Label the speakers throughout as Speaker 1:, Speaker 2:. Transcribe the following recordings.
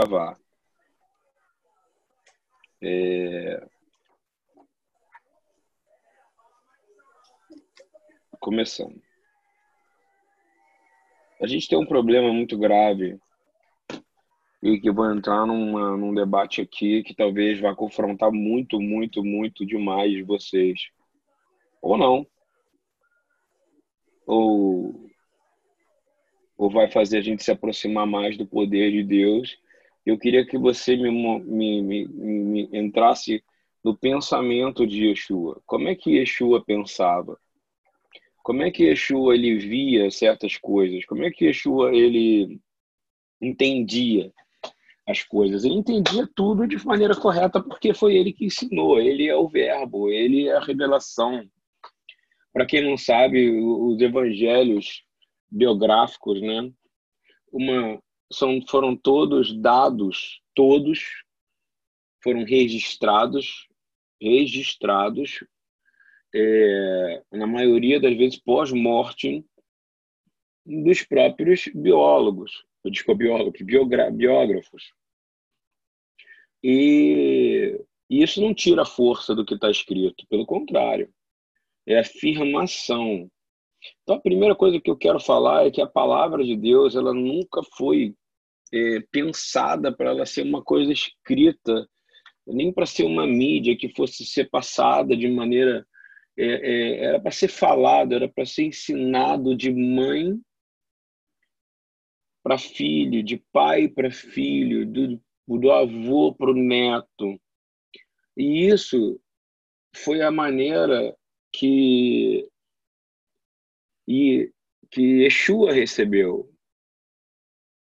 Speaker 1: gravar. É... Começando. A gente tem um problema muito grave e que vou entrar numa, num debate aqui que talvez vá confrontar muito, muito, muito demais vocês. Ou não. Ou, ou vai fazer a gente se aproximar mais do poder de Deus. Eu queria que você me, me, me, me entrasse no pensamento de Yeshua. Como é que Yeshua pensava? Como é que Yeshua ele via certas coisas? Como é que Yeshua ele entendia as coisas. Ele entendia tudo de maneira correta porque foi ele que ensinou. Ele é o verbo, ele é a revelação. Para quem não sabe, os evangelhos biográficos, né? Uma são foram todos dados, todos foram registrados, registrados é, na maioria das vezes pós-morte dos próprios biólogos, desculpa, biólogos, biógrafos. E isso não tira a força do que está escrito, pelo contrário, é afirmação. Então, a primeira coisa que eu quero falar é que a palavra de Deus ela nunca foi é, pensada para ela ser uma coisa escrita, nem para ser uma mídia que fosse ser passada de maneira. É, é, era para ser falado, era para ser ensinado de mãe para filho, de pai para filho, do, do avô para o neto. E isso foi a maneira que e que Yeshua recebeu.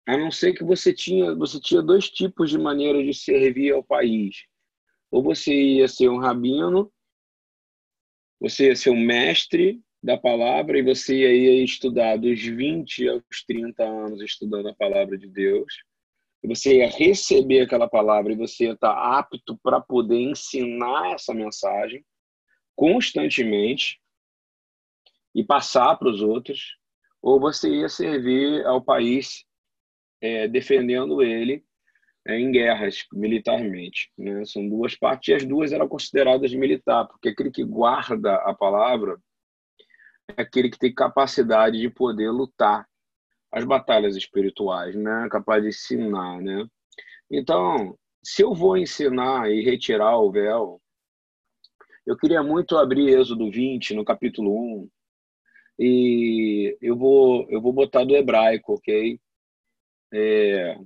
Speaker 1: A não ser que você tinha, você tinha dois tipos de maneira de servir ao país. Ou você ia ser um rabino, você ia ser um mestre da palavra e você ia estudar dos 20 aos 30 anos estudando a palavra de Deus e você ia receber aquela palavra e você ia estar apto para poder ensinar essa mensagem constantemente e passar para os outros, ou você ia servir ao país é, defendendo ele é, em guerras militarmente. Né? São duas partes e as duas eram consideradas de militar, porque aquele que guarda a palavra é aquele que tem capacidade de poder lutar as batalhas espirituais, né? Capaz de ensinar, né? Então, se eu vou ensinar e retirar o véu, eu queria muito abrir Êxodo 20, no capítulo 1, e eu vou, eu vou botar do hebraico, ok? É,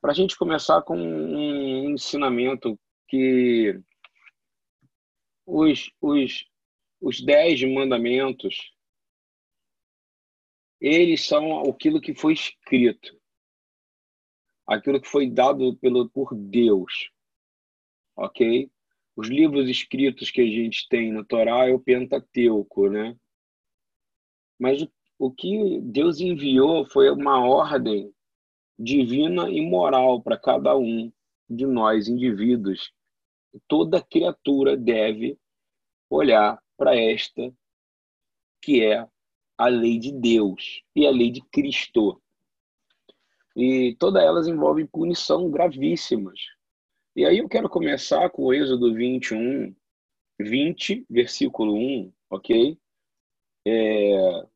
Speaker 1: Para a gente começar com um ensinamento que os, os, os dez mandamentos eles são aquilo que foi escrito, aquilo que foi dado pelo, por Deus, ok? Os livros escritos que a gente tem na Torá é o Pentateuco, né? Mas o, o que Deus enviou foi uma ordem divina e moral para cada um de nós, indivíduos. Toda criatura deve olhar para esta que é a lei de Deus e a lei de Cristo. E todas elas envolvem punição gravíssimas. E aí eu quero começar com o Êxodo 21, 20, versículo 1, ok? É...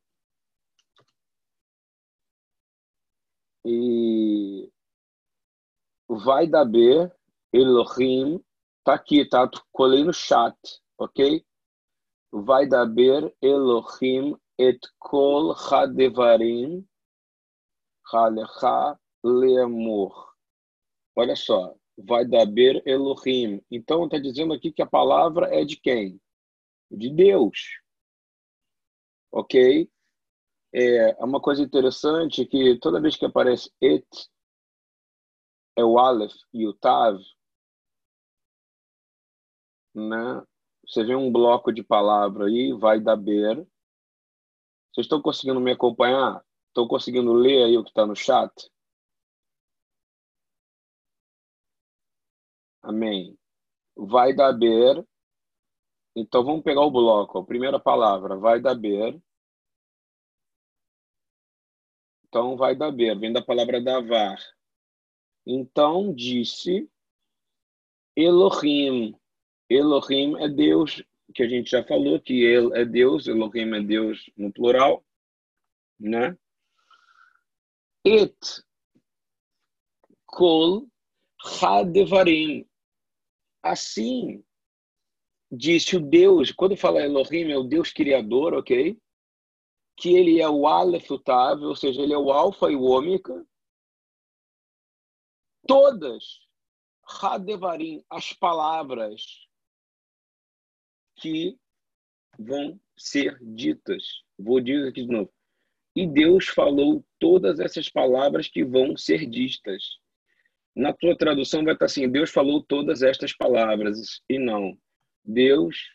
Speaker 1: E vai da B, Elohim, tá aqui, tá? Colei no chat, ok? Vai da B, Elohim et kol hadevarim halecha leamor. Olha só, vai daber Elohim. Então está dizendo aqui que a palavra é de quem? De Deus. Ok? É uma coisa interessante que toda vez que aparece et, é o Aleph e o Tav, né? Você vê um bloco de palavra aí, vai daber, vocês estão conseguindo me acompanhar? Estão conseguindo ler aí o que está no chat? Amém. Vai dar ber. Então vamos pegar o bloco. A primeira palavra, vai dar ber. Então vai dar ber, vem da palavra davar. Então disse Elohim. Elohim é Deus, que a gente já falou que ele é Deus, Elohim é Deus no plural, né? Et kol hadevarim. Assim disse o Deus, quando fala Elohim, é o Deus criador, ok? Que ele é o Aleph, o Tav, ou seja, ele é o Alfa e o Ômega. Todas, Hadevarim, as palavras que vão ser ditas. Vou dizer aqui de novo. E Deus falou todas essas palavras que vão ser ditas. Na tua tradução vai estar assim: Deus falou todas estas palavras. E não. Deus,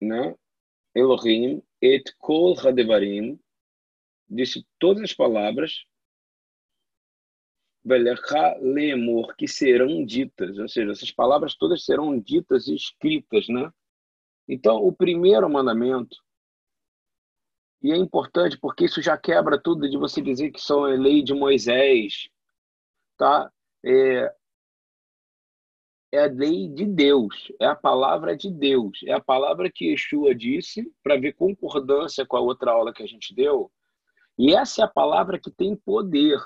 Speaker 1: né? Elohim, et kol hadevarim, disse todas as palavras, lemor, que serão ditas, ou seja, essas palavras todas serão ditas e escritas, né? Então, o primeiro mandamento, e é importante porque isso já quebra tudo de você dizer que são a lei de Moisés, tá? É, é a lei de Deus, é a palavra de Deus, é a palavra que Yeshua disse, para ver concordância com a outra aula que a gente deu. E essa é a palavra que tem poder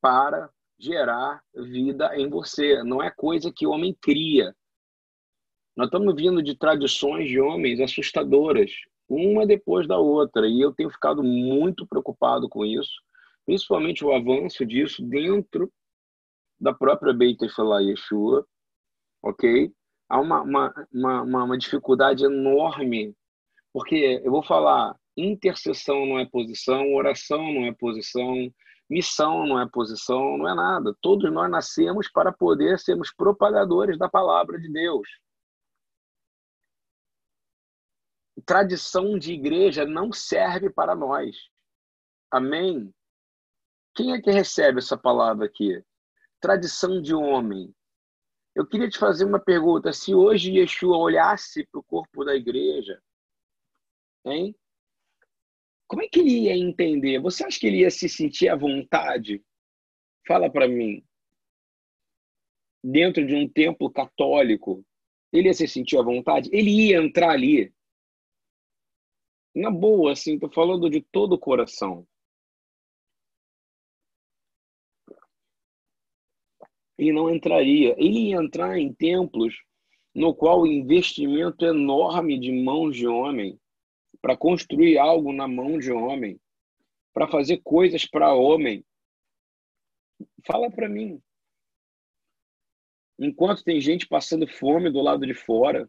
Speaker 1: para gerar vida em você. Não é coisa que o homem cria. Nós estamos vindo de tradições de homens assustadoras, uma depois da outra, e eu tenho ficado muito preocupado com isso, principalmente o avanço disso dentro da própria Beit Efelah Yeshua, ok? Há uma, uma, uma, uma dificuldade enorme, porque eu vou falar, intercessão não é posição, oração não é posição, missão não é posição, não é nada. Todos nós nascemos para poder sermos propagadores da palavra de Deus. Tradição de igreja não serve para nós. Amém? Quem é que recebe essa palavra aqui? Tradição de homem. Eu queria te fazer uma pergunta. Se hoje Yeshua olhasse para o corpo da igreja, hein? Como é que ele ia entender? Você acha que ele ia se sentir à vontade? Fala para mim. Dentro de um templo católico, ele ia se sentir à vontade? Ele ia entrar ali? Na boa, assim, tô falando de todo o coração. Ele não entraria. Ele ia entrar em templos no qual o investimento enorme de mãos de homem para construir algo na mão de homem, para fazer coisas para homem. Fala para mim. Enquanto tem gente passando fome do lado de fora,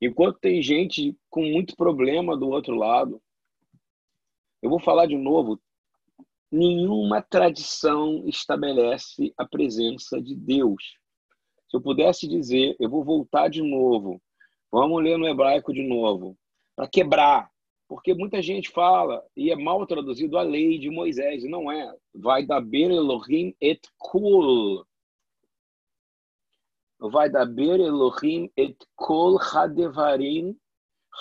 Speaker 1: enquanto tem gente com muito problema do outro lado, eu vou falar de novo, nenhuma tradição estabelece a presença de Deus. Se eu pudesse dizer, eu vou voltar de novo, vamos ler no hebraico de novo, para quebrar, porque muita gente fala, e é mal traduzido a lei de Moisés, não é. Vai da ber Elohim et kol. Vai da ber Elohim et kol hadevarim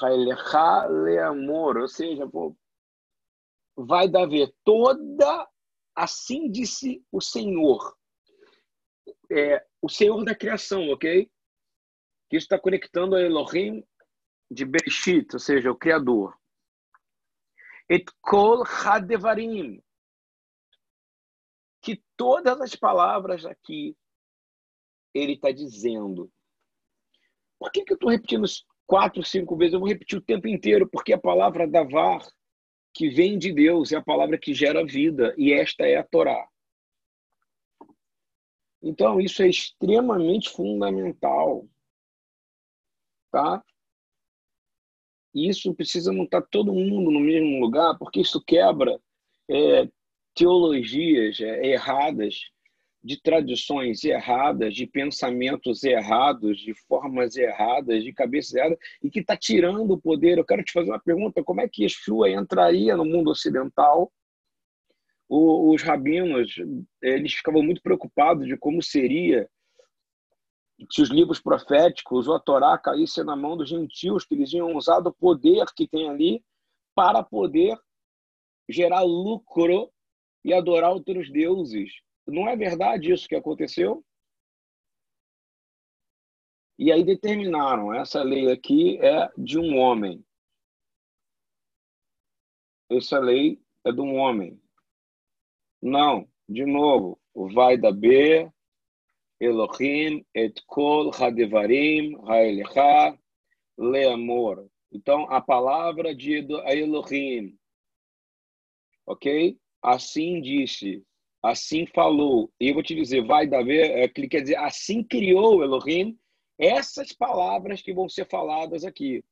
Speaker 1: hailecha leamor. Ou seja, pô, vai haver toda, assim disse o Senhor, é, o Senhor da criação, ok? Que está conectando a Elohim de Bereshit, ou seja, o Criador. Et kol hadevarim. Que todas as palavras aqui ele está dizendo. Por que, que eu estou repetindo quatro, cinco vezes? Eu vou repetir o tempo inteiro, porque a palavra davar que vem de Deus, é a palavra que gera vida, e esta é a Torá. Então, isso é extremamente fundamental. Tá? isso precisa não estar todo mundo no mesmo lugar, porque isso quebra é, teologias é, erradas de tradições erradas, de pensamentos errados, de formas erradas, de cabeças erradas, e que está tirando o poder. Eu quero te fazer uma pergunta: como é que Yeshua entraria no mundo ocidental? O, os rabinos eles ficavam muito preocupados de como seria se os livros proféticos ou a Torá caíssem na mão dos gentios, que eles iam usar do poder que tem ali para poder gerar lucro e adorar outros deuses. Não é verdade isso que aconteceu? E aí determinaram, essa lei aqui é de um homem. Essa lei é de um homem. Não, de novo, vai da B, Elohim et kol hadevarim ha'elecha le'amor. Então, a palavra de Elohim, ok? Assim disse, assim falou. E eu vou te dizer, vai da B, é, quer dizer, assim criou Elohim essas palavras que vão ser faladas aqui.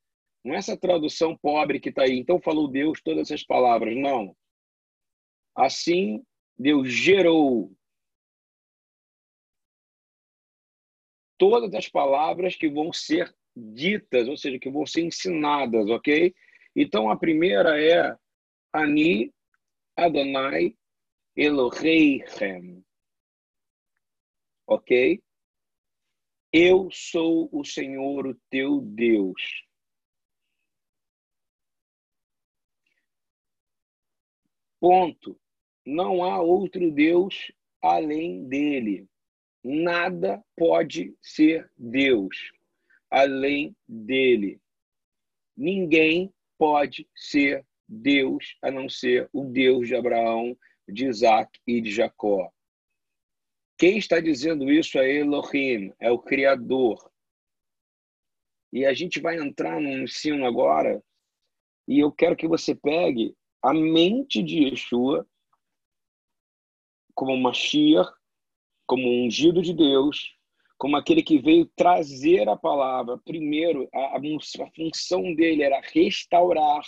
Speaker 1: Não é essa tradução pobre que está aí. Então falou Deus todas essas palavras. Não. Assim, Deus gerou todas as palavras que vão ser ditas, ou seja, que vão ser ensinadas, ok? Então a primeira é Ani Adonai Elohim. Ok? Eu sou o Senhor, o teu Deus. Ponto. Não há outro Deus além dele. Nada pode ser Deus além dele. Ninguém pode ser Deus a não ser o Deus de Abraão, de Isaac e de Jacó. Quem está dizendo isso é Elohim, é o Criador. E a gente vai entrar num ensino agora, e eu quero que você pegue a mente de Yeshua como Mashiach, como ungido de Deus, como aquele que veio trazer a palavra. Primeiro, a, a função dele era restaurar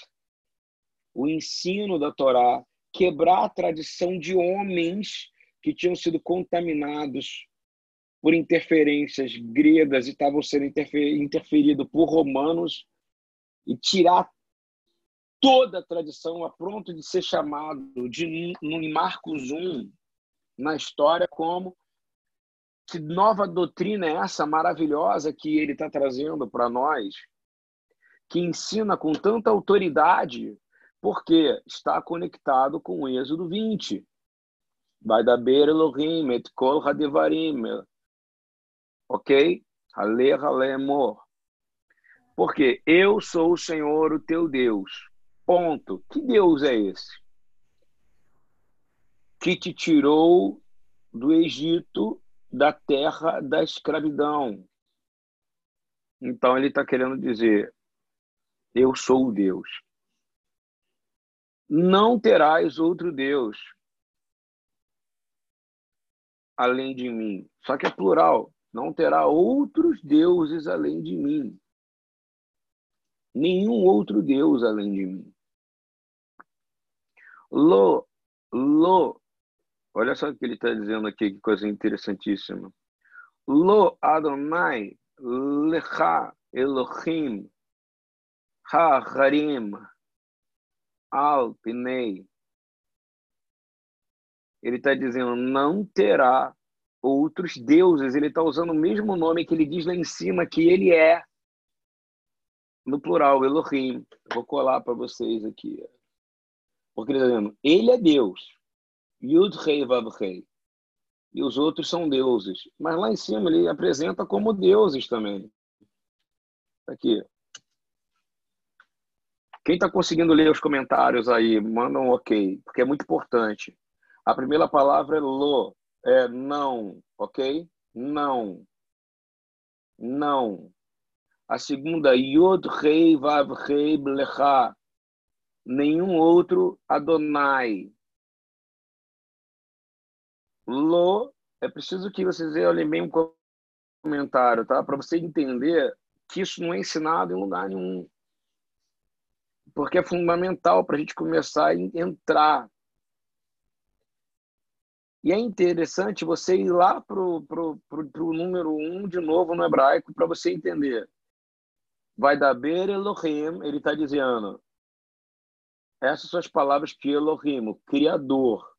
Speaker 1: o ensino da Torá, quebrar a tradição de homens que tinham sido contaminados por interferências gregas e estavam sendo interfer interferidos por romanos e tirar toda a tradição a ponto de ser chamado de em Marcos 1 na história como que nova doutrina é essa maravilhosa que ele está trazendo para nós, que ensina com tanta autoridade, porque está conectado com o Êxodo 20. Vai da beira Elohim, et kol hadevarim. Ok? Ale, amor. Porque eu sou o Senhor, o teu Deus. Ponto. Que Deus é esse? Que te tirou do Egito, da terra da escravidão. Então ele está querendo dizer: eu sou o Deus. Não terás outro Deus além de mim. Só que é plural. Não terá outros deuses além de mim. Nenhum outro Deus além de mim. Lo, lo. Olha só o que ele está dizendo aqui, que coisa interessantíssima. Lo Adonai lecha Elohim ha-harim al pinei ele está dizendo não terá outros deuses. Ele está usando o mesmo nome que ele diz lá em cima que ele é, no plural, Elohim. vou colar para vocês aqui. Porque ele está dizendo, ele é Deus. Yud Rei Vav Rei. E os outros são deuses. Mas lá em cima ele apresenta como deuses também. Aqui. Quem está conseguindo ler os comentários aí, manda um ok, porque é muito importante. A primeira palavra é lo, é não, ok? Não. Não. A segunda, yod, rei, vav, rei, blecha. Nenhum outro Adonai. Lo, é preciso que vocês olhem bem um comentário, tá? Para você entender que isso não é ensinado em lugar nenhum. Porque é fundamental para a gente começar a entrar e é interessante você ir lá para o número um de novo no hebraico para você entender. Vai da Ber Elohim, ele está dizendo. Essas são as palavras que Elohim, o Criador.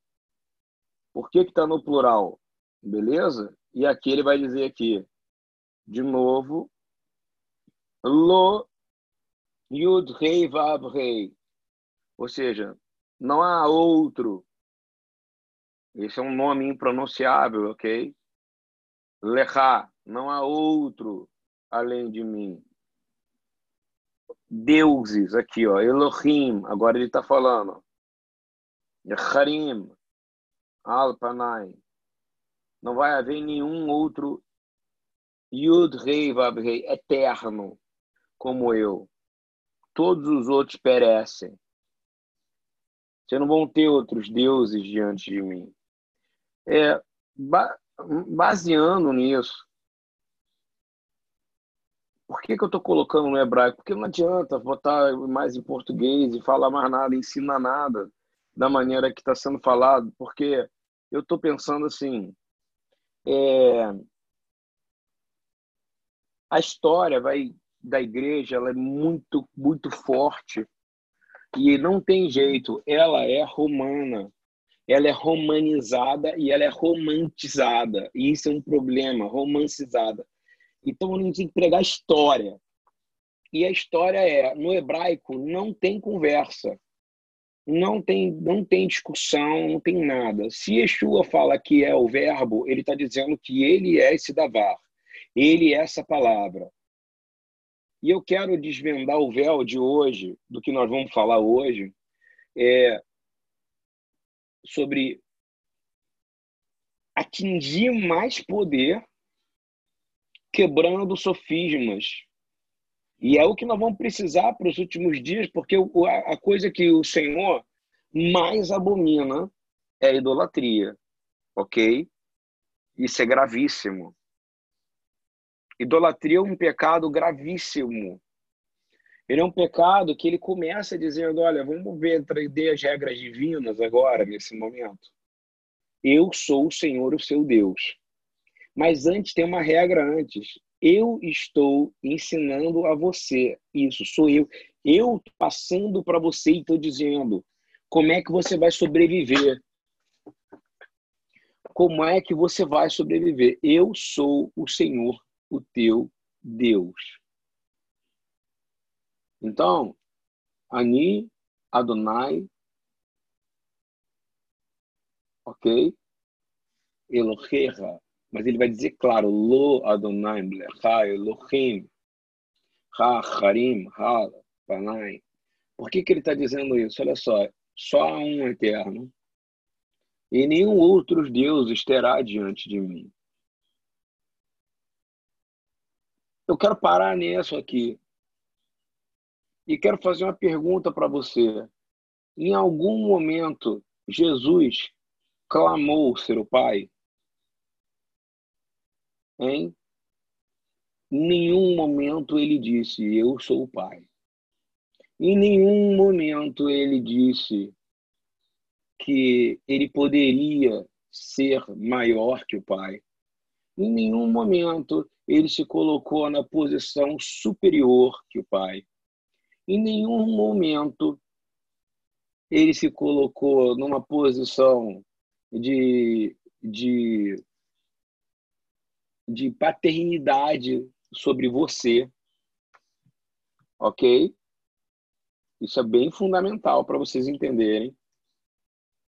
Speaker 1: Por que está no plural? Beleza? E aqui ele vai dizer aqui, de novo, Lo Yud Rei Vav Rei. Ou seja, não há outro Esse é um nome impronunciável, ok? Lechá, não há outro além de mim. Deuses, aqui, ó, Elohim, agora ele está falando. Harim, Alpanai. Não vai haver nenhum outro Yud Rei Vav Rei eterno como eu. Todos os outros perecem. Você não vão ter outros deuses diante de mim. É, baseando nisso, por que, que eu estou colocando no hebraico? Porque não adianta botar mais em português e falar mais nada, ensinar nada da maneira que está sendo falado, porque eu estou pensando assim, é, a história vai da igreja ela é muito muito forte e não tem jeito, ela é romana, ela é romanizada e ela é romantizada. E isso é um problema, romancizada. Então a gente tem que pregar história. E a história é, no hebraico não tem conversa. Não tem, não tem discussão, não tem nada. Se Yeshua fala que é o verbo, ele está dizendo que ele é esse davar. Ele é essa palavra. E eu quero desvendar o véu de hoje, do que nós vamos falar hoje, é sobre atingir mais poder quebrando sofismas. E é o que nós vamos precisar para os últimos dias, porque a coisa que o Senhor mais abomina é a idolatria, ok? Isso é gravíssimo. Idolatria é um pecado gravíssimo. Ele é um pecado que ele começa dizendo: olha, vamos ver, entender as regras divinas agora, nesse momento. Eu sou o Senhor, o seu Deus. Mas antes tem uma regra antes. Eu estou ensinando a você. Isso sou eu. Eu passando para você e estou dizendo como é que você vai sobreviver. Como é que você vai sobreviver? Eu sou o Senhor, o teu Deus. Então, Ani, Adonai, ok? Elohecha, mas ele vai dizer claro, Lo Adonai, Blecha, Elohim, Ha, Harim, Ha, Panai. Por que, que ele está dizendo isso? Olha só, só há um eterno, e nenhum outro Deus terá diante de mim. Eu quero parar nisso aqui. E quero fazer uma pergunta para você. Em algum momento, Jesus clamou ser o Pai? Em nenhum momento ele disse, Eu sou o Pai. Em nenhum momento ele disse que ele poderia ser maior que o Pai. Em nenhum momento ele se colocou na posição superior que o Pai. Em nenhum momento ele se colocou numa posição de, de, de paternidade sobre você. Ok? Isso é bem fundamental para vocês entenderem.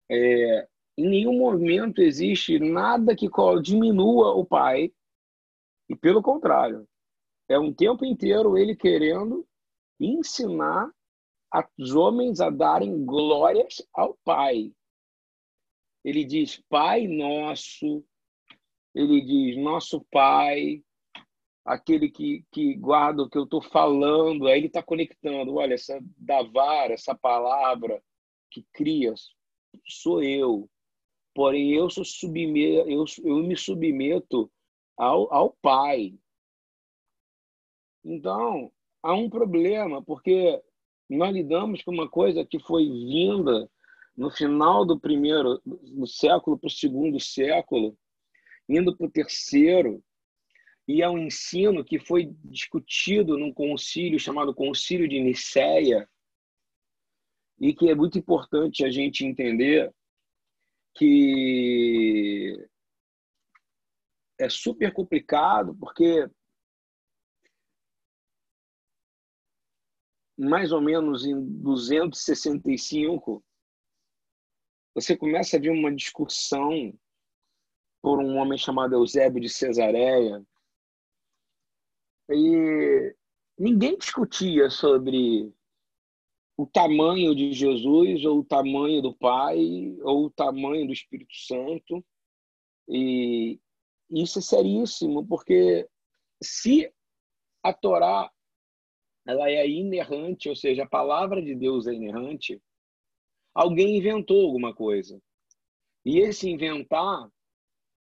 Speaker 1: É, em nenhum momento existe nada que diminua o pai, e pelo contrário, é um tempo inteiro ele querendo ensinar os homens a darem glórias ao Pai. Ele diz, Pai nosso, ele diz, nosso Pai, aquele que, que guarda o que eu estou falando, aí ele está conectando, olha, essa davar, essa palavra que cria, sou eu. Porém, eu, sou submeto, eu, eu me submeto ao, ao Pai. Então, há um problema, porque nós lidamos com uma coisa que foi vinda no final do primeiro do século para o segundo século, indo para o terceiro, e é um ensino que foi discutido num concílio chamado Concílio de Nicéia, e que é muito importante a gente entender que é super complicado, porque mais ou menos em 265, você começa a ver uma discussão por um homem chamado Eusébio de Cesareia. E ninguém discutia sobre o tamanho de Jesus, ou o tamanho do Pai, ou o tamanho do Espírito Santo. E isso é seríssimo, porque se a Torá ela é inerrante, ou seja, a palavra de Deus é inerrante, alguém inventou alguma coisa. E esse inventar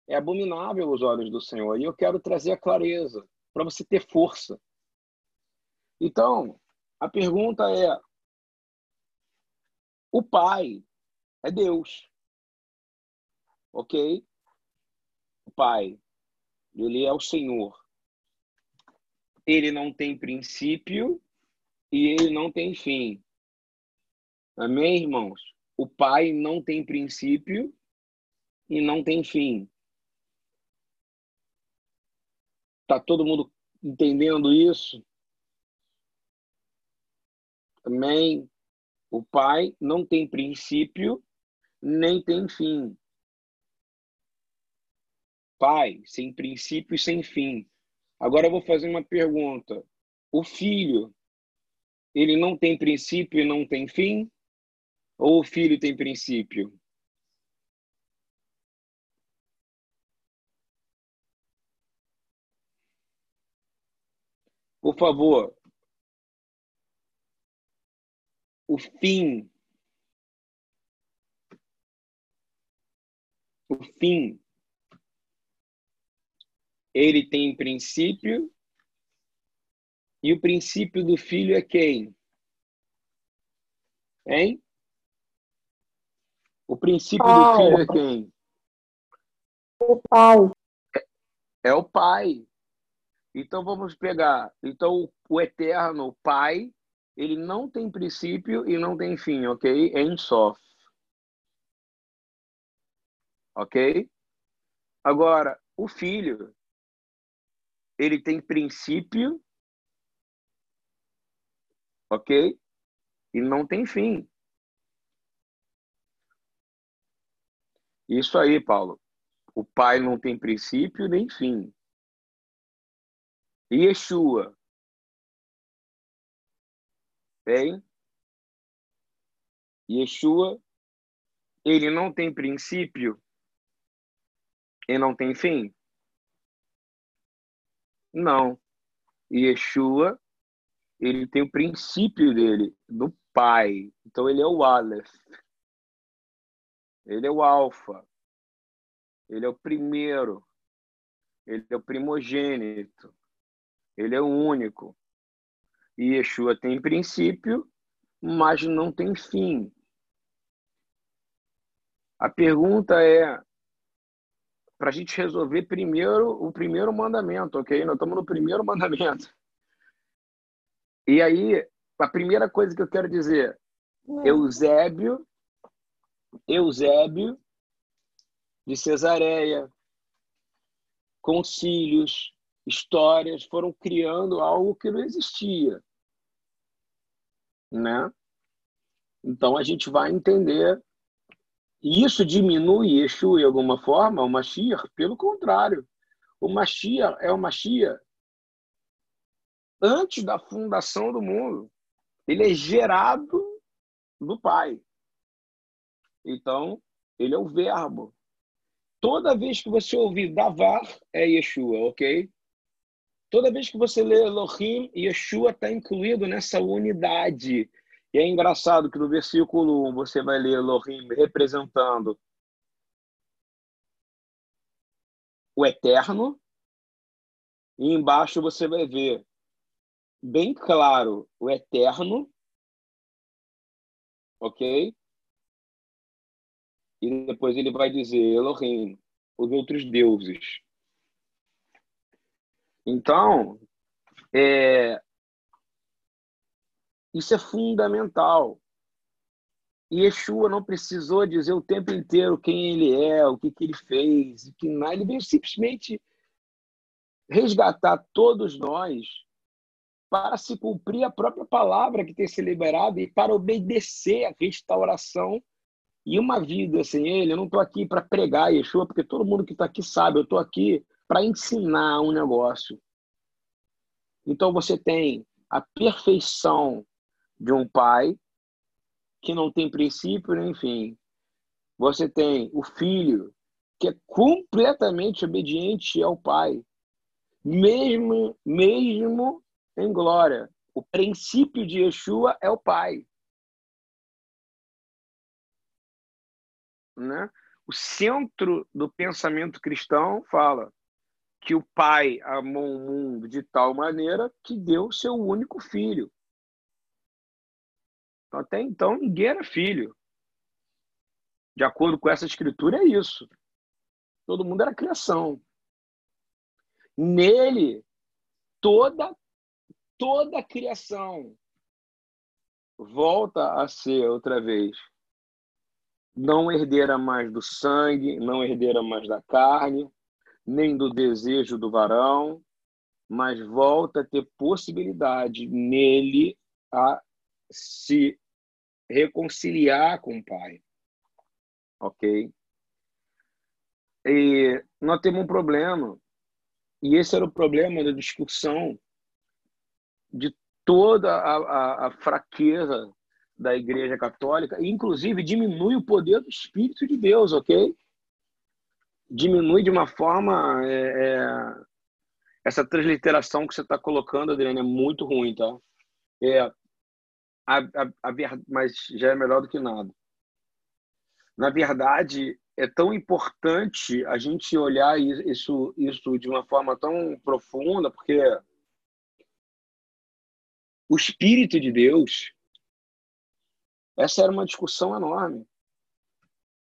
Speaker 1: é abominável aos olhos do Senhor. E eu quero trazer a clareza para você ter força. Então, a pergunta é: o Pai é Deus. Ok? O Pai, ele é o Senhor. Ele não tem princípio e ele não tem fim. Amém, irmãos? O Pai não tem princípio e não tem fim. Tá todo mundo entendendo isso? Amém? O Pai não tem princípio nem tem fim. Pai, sem princípio e sem fim. Agora eu vou fazer uma pergunta. O filho, ele não tem princípio e não tem fim? Ou o filho tem princípio? Por favor, o fim. O fim. Ele tem princípio. E o princípio do filho é quem? Hein? O princípio do filho é quem?
Speaker 2: O pai.
Speaker 1: É, é o pai. Então vamos pegar. Então o eterno, o pai, ele não tem princípio e não tem fim, ok? É Ensof. Ok? Agora, o filho, ele tem princípio, ok? E não tem fim. Isso aí, Paulo. O pai não tem princípio nem fim. Yeshua, Bem, Yeshua, ele não tem princípio e não tem fim? Não. Yeshua, ele tem o princípio dele, do Pai. Então ele é o Aleph. Ele é o Alfa. Ele é o primeiro. Ele é o primogênito. Ele é o único. E Yeshua tem princípio, mas não tem fim. A pergunta é para a gente resolver primeiro o primeiro mandamento, ok? Nós estamos no primeiro mandamento. E aí, a primeira coisa que eu quero dizer, Eusébio, Eusébio de Cesareia, concílios, histórias foram criando algo que não existia, né? Então a gente vai entender. E isso diminui Exu de alguma forma, o Mashiach? Pelo contrário. O Mashiach é o Mashiach antes da fundação do mundo. Ele é gerado do Pai. Então, ele é o verbo. Toda vez que você ouvir Davar, é Yeshua, ok? Toda vez que você lê Elohim, Yeshua está incluído nessa unidade. E é engraçado que no versículo 1 você vai ler Elohim representando o eterno, e embaixo você vai ver bem claro o eterno, ok? E depois ele vai dizer Elohim, os outros deuses. Então, é, isso é fundamental. E Yeshua não precisou dizer o tempo inteiro quem ele é, o que, que ele fez, que nada. Ele veio simplesmente resgatar todos nós para se cumprir a própria palavra que tem se liberado e para obedecer a restauração E uma vida sem ele, eu não estou aqui para pregar Yeshua, porque todo mundo que está aqui sabe, eu estou aqui para ensinar um negócio. Então você tem a perfeição de um pai que não tem princípio nem fim. Você tem o filho que é completamente obediente ao pai, mesmo mesmo em glória. O princípio de Yeshua é o pai. Né? O centro do pensamento cristão fala que o pai amou o mundo de tal maneira que deu seu único filho. Até então, ninguém era filho. De acordo com essa escritura, é isso. Todo mundo era criação. Nele, toda, toda a criação volta a ser outra vez não herdeira mais do sangue, não herdeira mais da carne, nem do desejo do varão, mas volta a ter possibilidade nele a se reconciliar com o Pai. Ok? E nós temos um problema, e esse era o problema da discussão de toda a, a, a fraqueza da Igreja Católica, inclusive diminui o poder do Espírito de Deus, ok? Diminui de uma forma. É, é, essa transliteração que você está colocando, Adriana, é muito ruim, tá? É, a, a, a, mas já é melhor do que nada. Na verdade, é tão importante a gente olhar isso, isso de uma forma tão profunda, porque o Espírito de Deus essa era uma discussão enorme.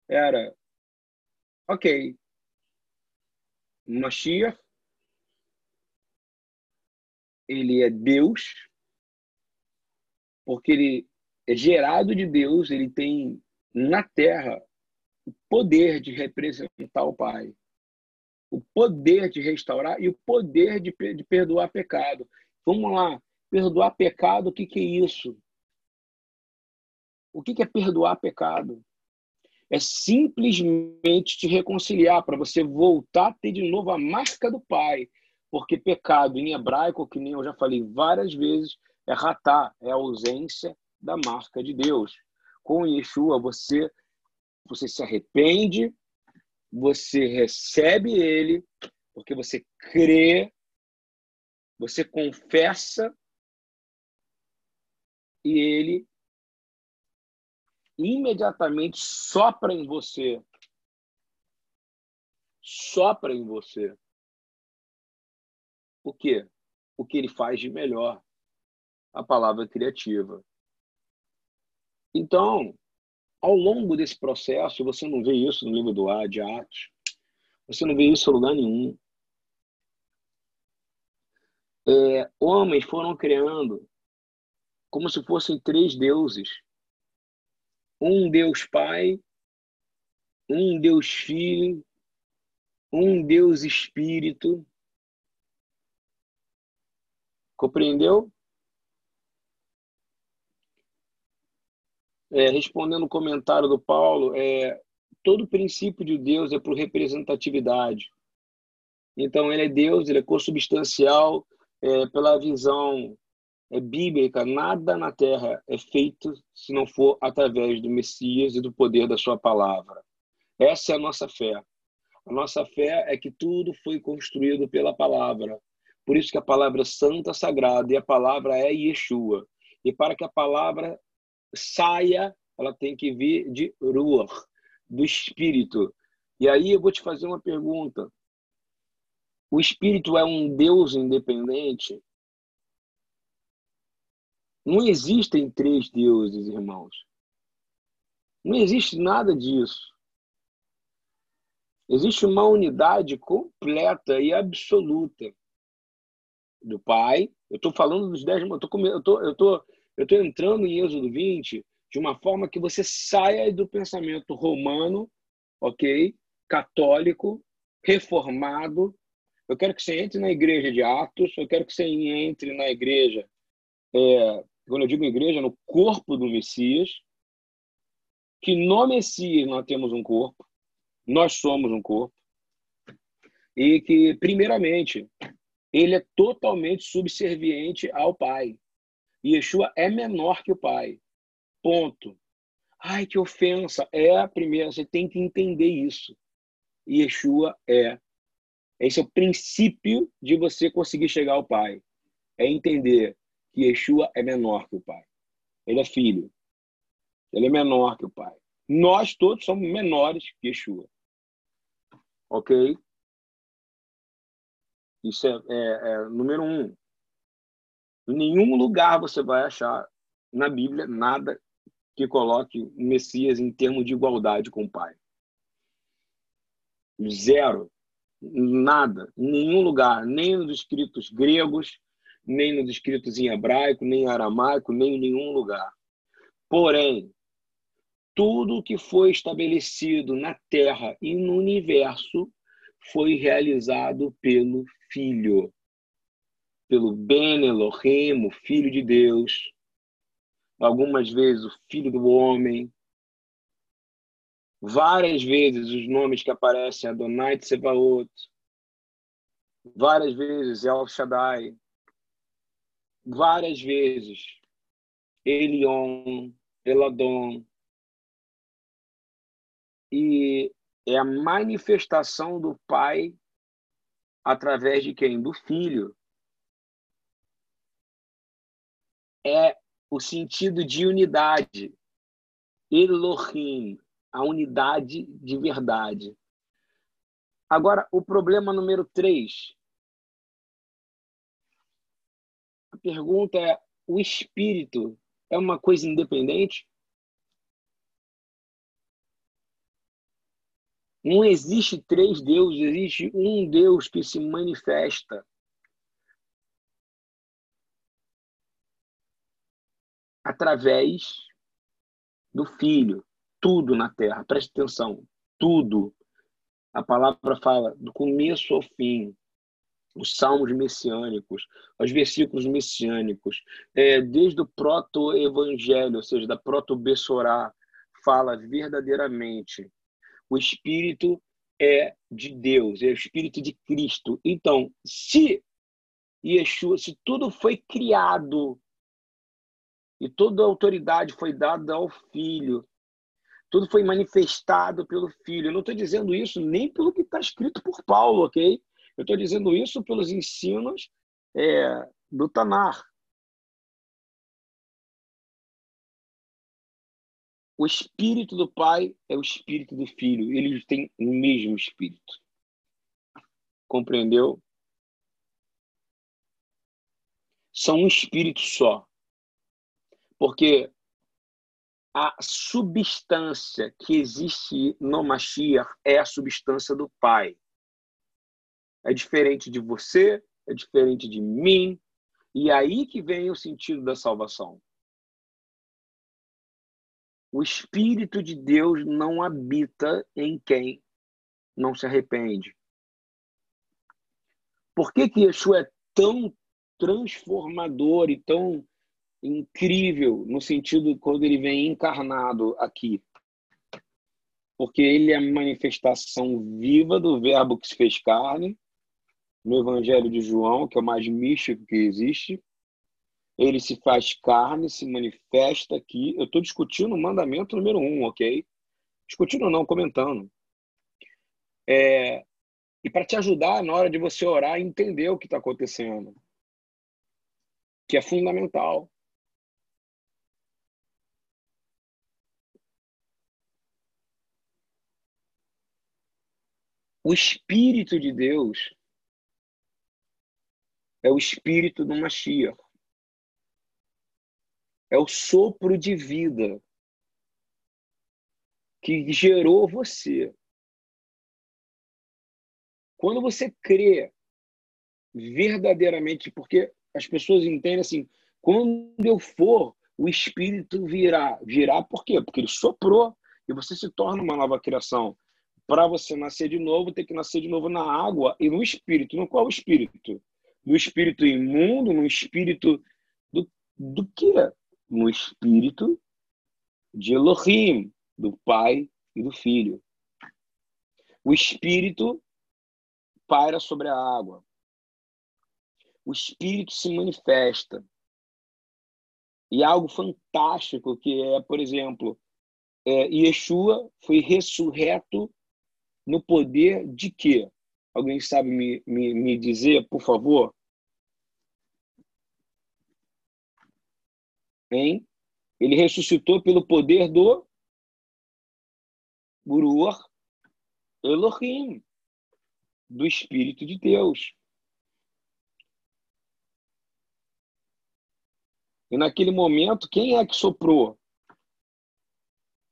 Speaker 1: Era, ok, Mashiach, ele é Deus, porque ele é gerado de Deus, ele tem na Terra o poder de representar o Pai, o poder de restaurar e o poder de, de perdoar pecado. Vamos lá, perdoar pecado, o que, que é isso? O que é perdoar pecado? É simplesmente te reconciliar para você voltar a ter de novo a marca do Pai. Porque pecado em hebraico, que nem eu já falei várias vezes, é ratá, é a ausência da marca de Deus. Com Yeshua, você, você se arrepende, você recebe ele, porque você crê, você confessa e ele imediatamente sopra em você. Sopra em você. O quê? O que ele faz de melhor. A palavra criativa. Então, ao longo desse processo, você não vê isso no livro do A, de Atos. Você não vê isso em lugar nenhum. É, homens foram criando como se fossem três deuses um Deus Pai, um Deus Filho, um Deus Espírito. Compreendeu? É, respondendo o comentário do Paulo, é, todo princípio de Deus é por representatividade. Então, ele é Deus, ele é consubstancial é, pela visão é bíblica, nada na terra é feito se não for através do Messias e do poder da sua palavra. Essa é a nossa fé. A nossa fé é que tudo foi construído pela palavra. Por isso que a palavra é santa, sagrada, e a palavra é Yeshua. E para que a palavra saia, ela tem que vir de Ruach, do Espírito. E aí eu vou te fazer uma pergunta. O Espírito é um Deus independente? Não existem três deuses, irmãos. Não existe nada disso. Existe uma unidade completa e absoluta do Pai. Eu estou falando dos dez. Eu estou eu tô, eu tô, eu tô entrando em Êxodo 20 de uma forma que você saia do pensamento romano, ok? Católico, reformado. Eu quero que você entre na igreja de Atos. Eu quero que você entre na igreja é, quando eu digo igreja, no corpo do Messias, que no Messias nós temos um corpo, nós somos um corpo, e que, primeiramente, ele é totalmente subserviente ao Pai. Yeshua é menor que o Pai. Ponto. Ai, que ofensa. É a primeira, você tem que entender isso. Yeshua é. Esse é o princípio de você conseguir chegar ao Pai. É entender que Yeshua é menor que o Pai. Ele é filho. Ele é menor que o Pai. Nós todos somos menores que Yeshua. Ok? Isso é, é, é número um. Em nenhum lugar você vai achar na Bíblia nada que coloque o Messias em termos de igualdade com o Pai. Zero. Nada. Em nenhum lugar. Nem nos escritos gregos, nem nos escritos em hebraico, nem em aramaico, nem em nenhum lugar. Porém, tudo que foi estabelecido na Terra e no universo foi realizado pelo Filho, pelo Ben Elohim, o Filho de Deus, algumas vezes o Filho do Homem, várias vezes os nomes que aparecem Adonai Tsebaot, várias vezes El Shaddai, várias vezes Elion, Eladon, e é a manifestação do Pai através de quem? Do Filho. É o sentido de unidade. Elohim, a unidade de verdade. Agora, o problema número três. A pergunta é: o espírito é uma coisa independente? Não existe três deuses, existe um Deus que se manifesta. Através do Filho. Tudo na terra, preste atenção. Tudo. A palavra fala do começo ao fim. Os salmos messiânicos, os versículos messiânicos, é, desde o proto-evangelho, ou seja, da proto-bessorá, fala verdadeiramente o Espírito é de Deus, é o Espírito de Cristo. Então, se Yeshua, se tudo foi criado e toda a autoridade foi dada ao Filho, tudo foi manifestado pelo Filho. Eu não estou dizendo isso nem pelo que está escrito por Paulo, ok? Eu estou dizendo isso pelos ensinos é, do Tanar. O espírito do Pai é o espírito do Filho. Eles têm o mesmo espírito. Compreendeu? São um espírito só. Porque a substância que existe no Mashiach é a substância do Pai. É diferente de você, é diferente de mim, e é aí que vem o sentido da salvação. O Espírito de Deus não habita em quem não se arrepende. Por que, que Yeshua é tão transformador e tão incrível no sentido quando ele vem encarnado aqui? Porque ele é a manifestação viva do Verbo que se fez carne, no Evangelho de João, que é o mais místico que existe ele se faz carne, se manifesta aqui. Eu estou discutindo o mandamento número um, ok? Discutindo não, comentando. É, e para te ajudar na hora de você orar, entender o que está acontecendo, que é fundamental. O Espírito de Deus é o Espírito do Mashiach é o sopro de vida que gerou você. Quando você crê verdadeiramente, porque as pessoas entendem assim, quando eu for, o Espírito virá. Virá por quê? Porque ele soprou e você se torna uma nova criação. Para você nascer de novo, tem que nascer de novo na água e no Espírito. No qual Espírito? No Espírito imundo, no Espírito do, do quê? no espírito de Elohim, do Pai e do Filho. O Espírito paira sobre a água. O Espírito se manifesta. E algo fantástico que é, por exemplo, é, Yeshua foi ressurreto no poder de quê? Alguém sabe me, me, me dizer, por favor? Hein? Ele ressuscitou pelo poder do Guruar Elohim, do Espírito de Deus. E naquele momento, quem é que soprou?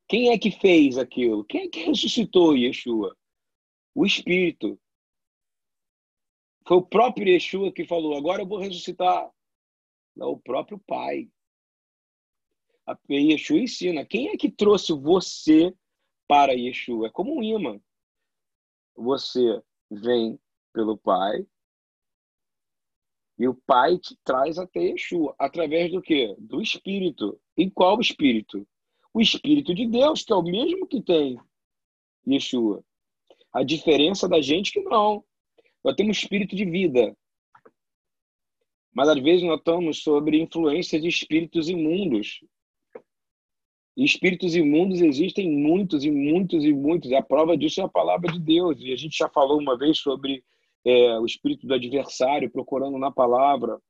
Speaker 1: Quem é que fez aquilo? Quem é que ressuscitou Yeshua? O Espírito. Foi o próprio Yeshua que falou: agora eu vou ressuscitar. Não, o próprio Pai. A Yeshua ensina. Quem é que trouxe você para Yeshua? É como um imã. Você vem pelo Pai e o Pai te traz até Yeshua. Através do quê? Do Espírito. E qual Espírito? O Espírito de Deus, que é o mesmo que tem Yeshua. A diferença da gente é que não. Nós temos espírito de vida. Mas às vezes nós estamos sobre influência de espíritos imundos. E espíritos imundos existem muitos e muitos e muitos. A prova disso é a palavra de Deus. E a gente já falou uma vez sobre é, o espírito do adversário procurando na palavra.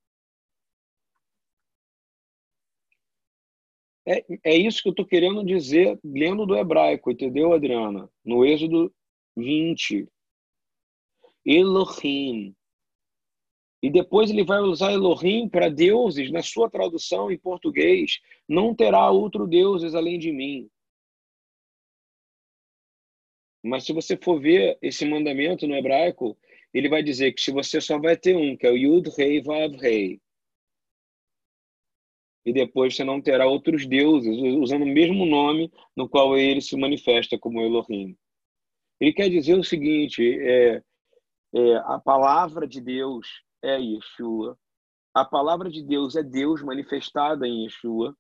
Speaker 1: É, é isso que eu estou querendo dizer lendo do hebraico, entendeu, Adriana? No Êxodo 20. Elohim. E depois ele vai usar Elohim para deuses, na sua tradução em português. Não terá outro deuses além de mim. Mas se você for ver esse mandamento no hebraico, ele vai dizer que se você só vai ter um, que é o Yud Rei Vav Rei, e depois você não terá outros deuses, usando o mesmo nome no qual ele se manifesta como Elohim. Ele quer dizer o seguinte: é, é, a palavra de Deus é Yeshua, a palavra de Deus é Deus manifestada em Yeshua.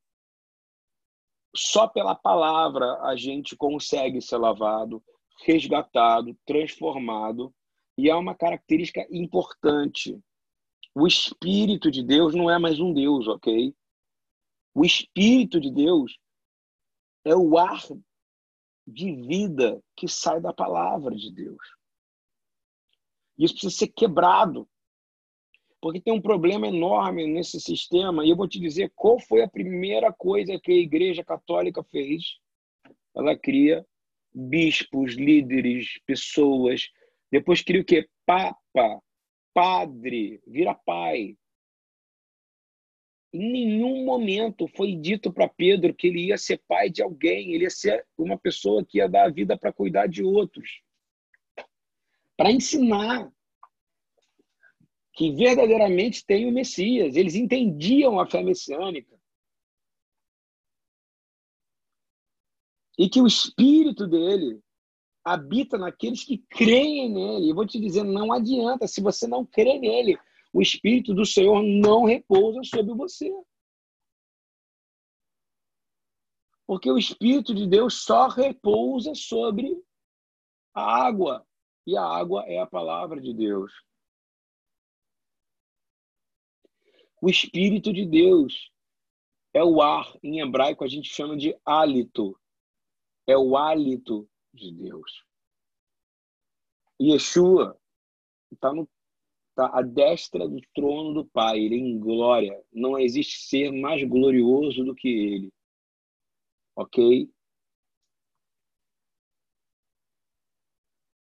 Speaker 1: Só pela palavra a gente consegue ser lavado, resgatado, transformado. E há uma característica importante. O Espírito de Deus não é mais um Deus, ok? O Espírito de Deus é o ar de vida que sai da palavra de Deus. Isso precisa ser quebrado. Porque tem um problema enorme nesse sistema, e eu vou te dizer qual foi a primeira coisa que a Igreja Católica fez. Ela cria bispos, líderes, pessoas. Depois cria o quê? Papa, padre, vira pai. Em nenhum momento foi dito para Pedro que ele ia ser pai de alguém, ele ia ser uma pessoa que ia dar a vida para cuidar de outros. Para ensinar que verdadeiramente tem o Messias. Eles entendiam a fé messiânica. E que o espírito dele habita naqueles que creem nele. Eu vou te dizer, não adianta, se você não crê nele, o Espírito do Senhor não repousa sobre você. Porque o Espírito de Deus só repousa sobre a água. E a água é a palavra de Deus. O Espírito de Deus é o ar. Em hebraico a gente chama de hálito. É o hálito de Deus. Yeshua está no está à destra do trono do Pai, ele é em glória. Não existe ser mais glorioso do que ele. Ok?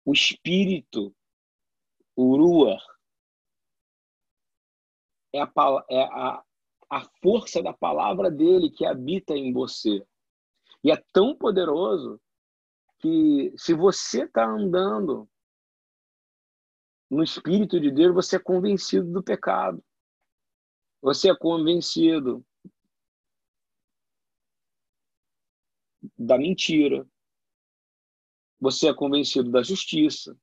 Speaker 1: O Espírito, o Ruach, é, a, é a, a força da palavra dele que habita em você. E é tão poderoso que se você está andando no Espírito de Deus, você é convencido do pecado. Você é convencido da mentira. Você é convencido da justiça.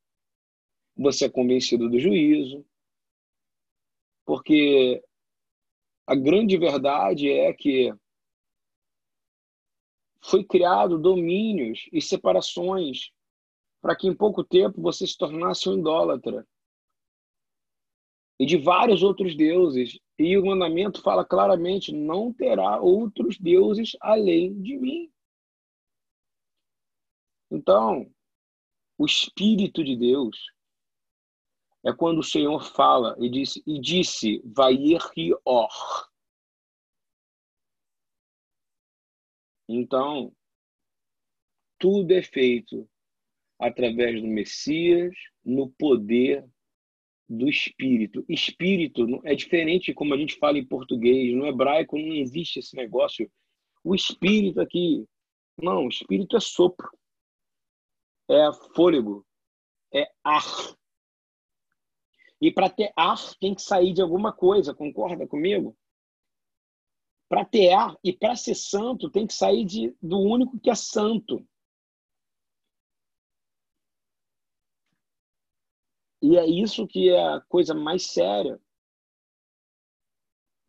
Speaker 1: Você é convencido do juízo. Porque a grande verdade é que foi criado domínios e separações para que em pouco tempo você se tornasse um idólatra. E de vários outros deuses. E o mandamento fala claramente: não terá outros deuses além de mim. Então, o Espírito de Deus é quando o Senhor fala e disse, e disse Vair-Or. Então, tudo é feito através do Messias, no poder do Espírito. Espírito é diferente como a gente fala em português, no hebraico não existe esse negócio. O Espírito aqui, não, Espírito é sopro, é fôlego, é ar. E para ter ar tem que sair de alguma coisa, concorda comigo? Para ter ar e para ser santo tem que sair de, do único que é santo. E é isso que é a coisa mais séria.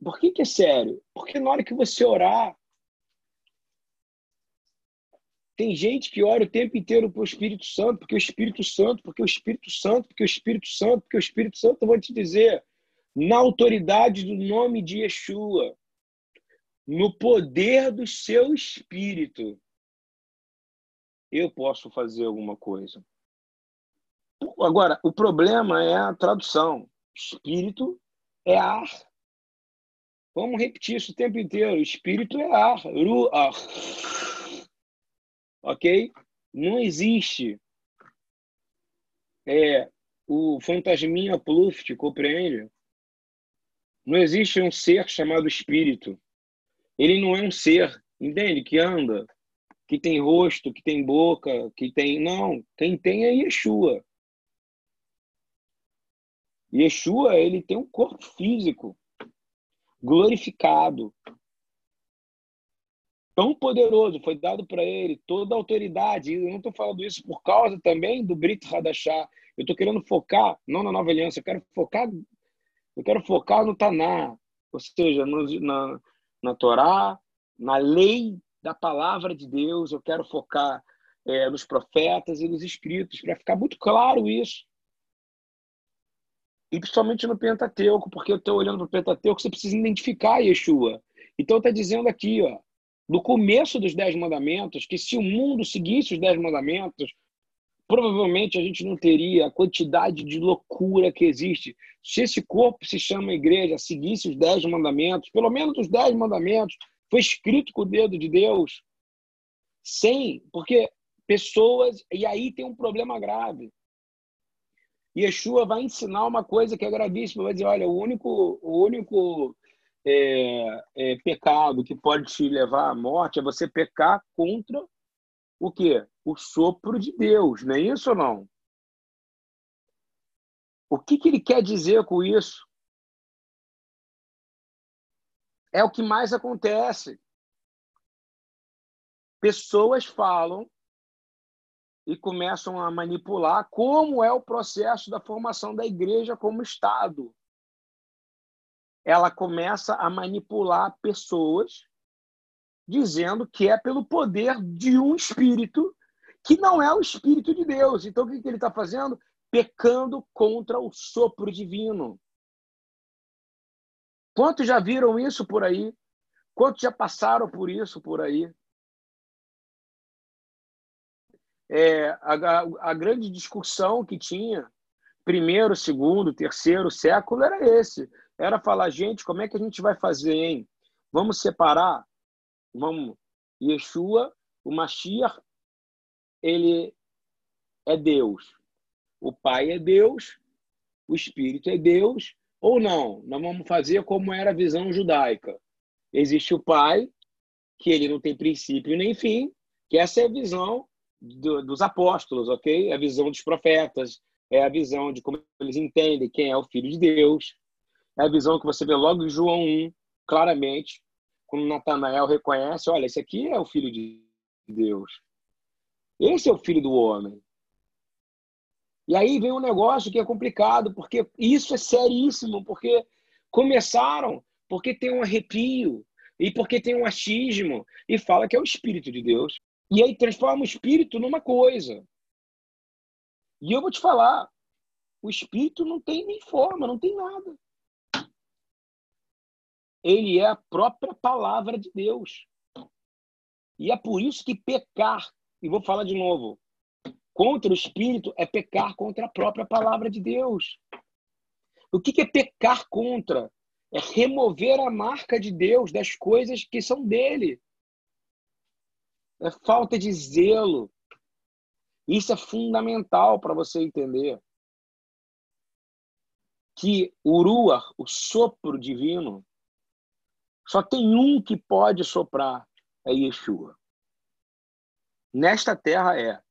Speaker 1: Por que, que é sério? Porque na hora que você orar, tem gente que ora o tempo inteiro para o Espírito Santo, porque o Espírito Santo, porque o Espírito Santo, porque o Espírito Santo, porque o Espírito Santo, eu vou te dizer, na autoridade do nome de Yeshua, no poder do seu Espírito, eu posso fazer alguma coisa. Agora, o problema é a tradução. Espírito é ar. Vamos repetir isso o tempo inteiro. Espírito é ar. Ruach. Ok? Não existe é, o fantasminha Pluft, compreende? Não existe um ser chamado espírito. Ele não é um ser, entende? Que anda, que tem rosto, que tem boca, que tem. Não, quem tem é Yeshua. Yeshua, ele tem um corpo físico glorificado. Tão poderoso, foi dado para ele toda a autoridade. Eu não estou falando isso por causa também do Brit Hadashah. Eu estou querendo focar, não na nova aliança, eu quero focar, eu quero focar no Taná, ou seja, no, na, na Torá, na lei da palavra de Deus. Eu quero focar é, nos profetas e nos escritos, para ficar muito claro isso. E principalmente no Pentateuco, porque eu estou olhando para o Pentateuco, você precisa identificar Yeshua. Então está dizendo aqui, ó, no começo dos Dez Mandamentos, que se o mundo seguisse os Dez Mandamentos, provavelmente a gente não teria a quantidade de loucura que existe. Se esse corpo se chama igreja, seguisse os Dez Mandamentos, pelo menos os Dez Mandamentos, foi escrito com o dedo de Deus, sem, porque pessoas, e aí tem um problema grave. Yeshua vai ensinar uma coisa que é gravíssima, vai dizer, olha, o único, o único é, é, pecado que pode te levar à morte é você pecar contra o quê? O sopro de Deus, não é isso ou não? O que, que ele quer dizer com isso? É o que mais acontece. Pessoas falam e começam a manipular como é o processo da formação da igreja como Estado. Ela começa a manipular pessoas, dizendo que é pelo poder de um espírito que não é o espírito de Deus. Então, o que ele está fazendo? Pecando contra o sopro divino. Quantos já viram isso por aí? Quantos já passaram por isso por aí? É, a, a grande discussão que tinha, primeiro, segundo, terceiro século, era esse. Era falar, gente, como é que a gente vai fazer, hein? Vamos separar? Vamos. Yeshua, o Mashiach, ele é Deus. O Pai é Deus, o Espírito é Deus, ou não? Nós vamos fazer como era a visão judaica. Existe o Pai, que ele não tem princípio nem fim, que essa é a visão do, dos apóstolos, ok? É a visão dos profetas, é a visão de como eles entendem quem é o Filho de Deus, é a visão que você vê logo em João 1, claramente, quando Natanael reconhece, olha, esse aqui é o Filho de Deus. Esse é o Filho do homem. E aí vem um negócio que é complicado, porque isso é seríssimo, porque começaram, porque tem um arrepio, E porque tem um achismo e fala que é o Espírito de Deus. E aí transforma o Espírito numa coisa. E eu vou te falar, o Espírito não tem nem forma, não tem nada. Ele é a própria palavra de Deus. E é por isso que pecar, e vou falar de novo, contra o Espírito é pecar contra a própria palavra de Deus. O que é pecar contra? É remover a marca de Deus das coisas que são dele. É falta de zelo. Isso é fundamental para você entender que o Ruach, o sopro divino, só tem um que pode soprar, é Yeshua. Nesta terra é.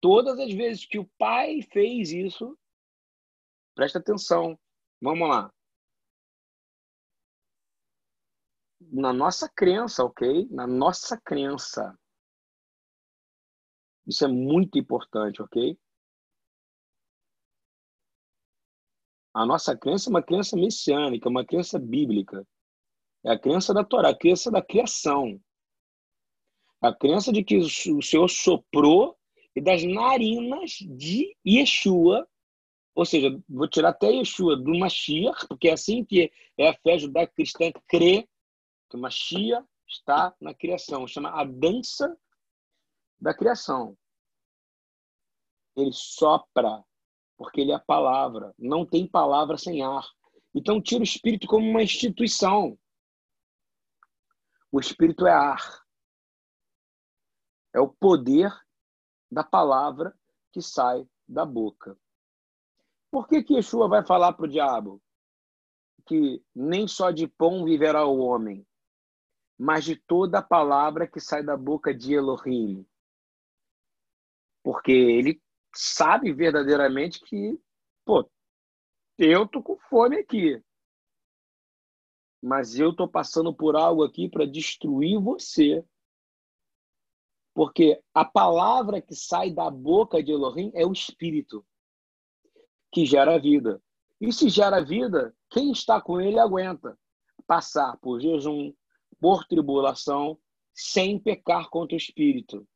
Speaker 1: Todas as vezes que o Pai fez isso, presta atenção, vamos lá. Na nossa crença, ok? Na nossa crença. Isso é muito importante, ok? A nossa crença é uma crença messiânica, uma crença bíblica. É a crença da Torá, a crença da criação. A crença de que o Senhor soprou e das narinas de Yeshua, ou seja, vou tirar até Yeshua do Mashiach, porque é assim que é a fé judaico-cristã crê que Mashiach está na criação. Chama a dança da criação. Ele sopra porque ele é a palavra. Não tem palavra sem ar. Então, tira o espírito como uma instituição. O espírito é ar. É o poder da palavra que sai da boca. Por que, que Yeshua vai falar para o diabo que nem só de pão viverá o homem, mas de toda palavra que sai da boca de Elohim? Porque ele sabe verdadeiramente que, pô, eu tô com fome aqui. Mas eu tô passando por algo aqui para destruir você. Porque a palavra que sai da boca de Elohim é o espírito que gera vida. E se gera vida, quem está com ele aguenta passar por jejum, por tribulação, sem pecar contra o espírito.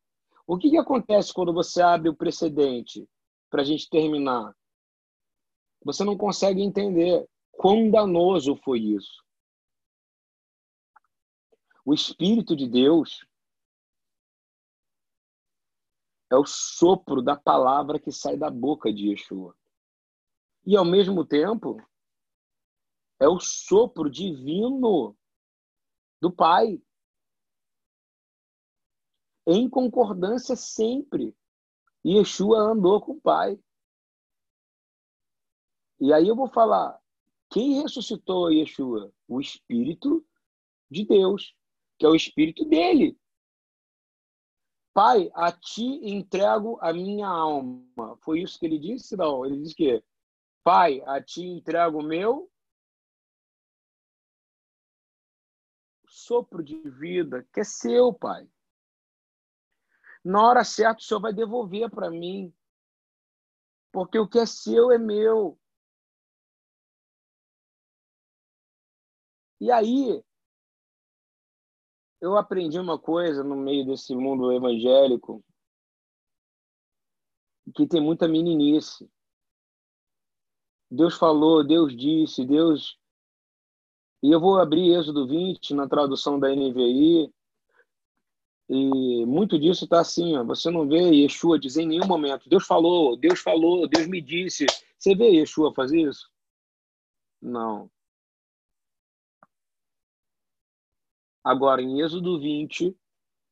Speaker 1: O que, que acontece quando você abre o precedente? Para a gente terminar. Você não consegue entender quão danoso foi isso. O Espírito de Deus é o sopro da palavra que sai da boca de Yeshua. E, ao mesmo tempo, é o sopro divino do Pai em concordância sempre. Yeshua andou com o Pai. E aí eu vou falar, quem ressuscitou Yeshua? O Espírito de Deus, que é o Espírito dele. Pai, a ti entrego a minha alma. Foi isso que ele disse? Não, ele disse que Pai, a ti entrego o meu sopro de vida, que é seu, Pai. Na hora certa, o Senhor vai devolver para mim. Porque o que é seu é meu. E aí, eu aprendi uma coisa no meio desse mundo evangélico que tem muita meninice. Deus falou, Deus disse, Deus. E eu vou abrir Êxodo 20 na tradução da NVI. E muito disso está assim, ó, você não vê Yeshua dizer em nenhum momento, Deus falou, Deus falou, Deus me disse. Você vê Yeshua fazer isso? Não. Agora, em Êxodo 20,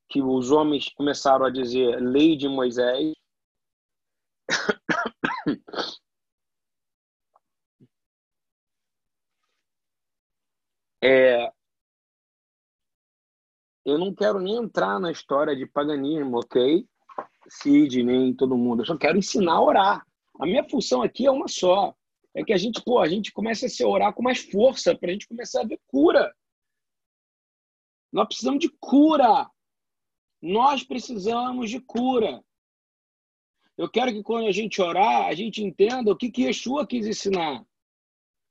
Speaker 1: que os homens começaram a dizer lei de Moisés, é, eu não quero nem entrar na história de paganismo, ok? Cid, nem todo mundo. Eu só quero ensinar a orar. A minha função aqui é uma só. É que a gente, pô, a gente comece a se orar com mais força para a gente começar a ver cura. Nós precisamos de cura. Nós precisamos de cura. Eu quero que quando a gente orar, a gente entenda o que, que Yeshua quis ensinar.